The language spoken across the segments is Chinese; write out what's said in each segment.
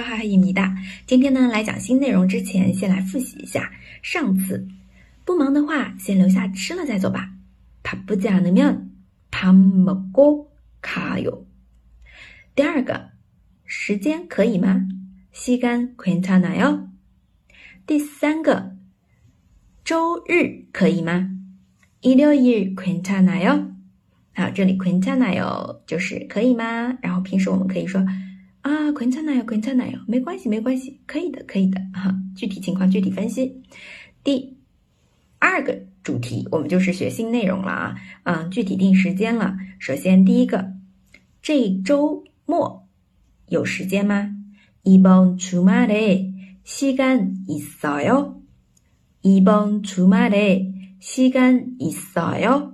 哈哈一米大。今天呢，来讲新内容之前，先来复习一下上次。不忙的话，先留下吃了再走吧。바쁘지않으면밥먹고가 요。 第二个，时间可以吗？시간괜찮아 요。 第三个，周日可以吗？일요일괜찮아 요。 好，这里괜찮아 요就是可以吗？然后平时我们可以说。 啊，괜찮아 요， 괜찮아 요， 没关系，没关系，可以的，可以的，哈。具体情况具体分析。第二个主题，我们就是学新内容了啊，嗯，具体定时间了。首先第一个，这周末有时间吗？이번주말에시간있어 요？ 이번주말에시간있어 요？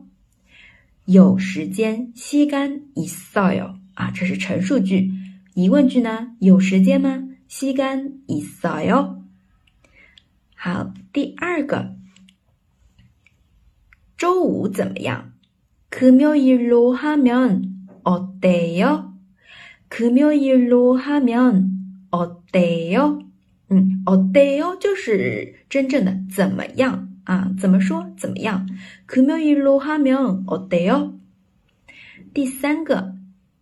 有时间，시간있어 요？ 啊，这是陈述句。 疑问句呢？有时间吗？시간있어 요。 好，第二个，周五怎么样？금요일로하면어때 요？ 금요일로하면어때 요？ 嗯，어때요就是真正的怎么样啊？怎么说？怎么样？금요일로하면어때 요？ 第三个。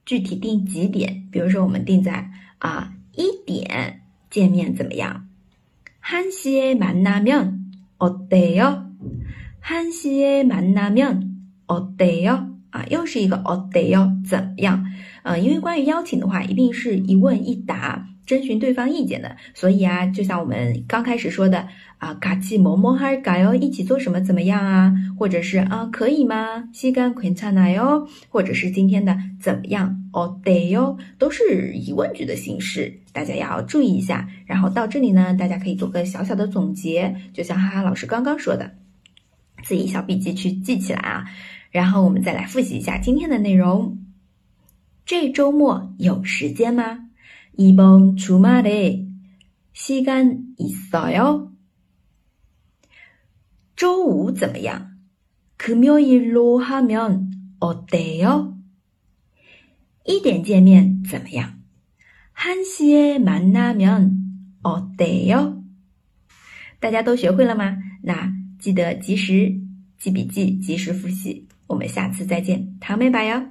具体定几点？比如说，我们定在啊一点见面怎么样？한시에만나면어때 요？ 한시에만나면어때 요？ 啊，又是一个어때 요？ 怎么样？呃，因为关于邀请的话，一定是一问一答。征询对方意见的，所以啊，就像我们刚开始说的啊，嘎叽某某还是嘎哟，一起做什么怎么样啊？或者是啊，可以吗？西干昆恰奶哟，或者是今天的怎么样？ 哦对哟，都是疑问句的形式，大家要注意一下。然后到这里呢，大家可以做个小小的总结，就像哈哈老师刚刚说的，自己小笔记去记起来啊。然后我们再来复习一下今天的内容。这周末有时间吗？이번주말에시간있어 요？ 周五怎么样？금요일로하면어때 요？ 一点见面怎么样？한시에만나면어때 요？ 大家都学会了吗？那记得及时记笔记，及时复习。我们下次再见，糖美白哟。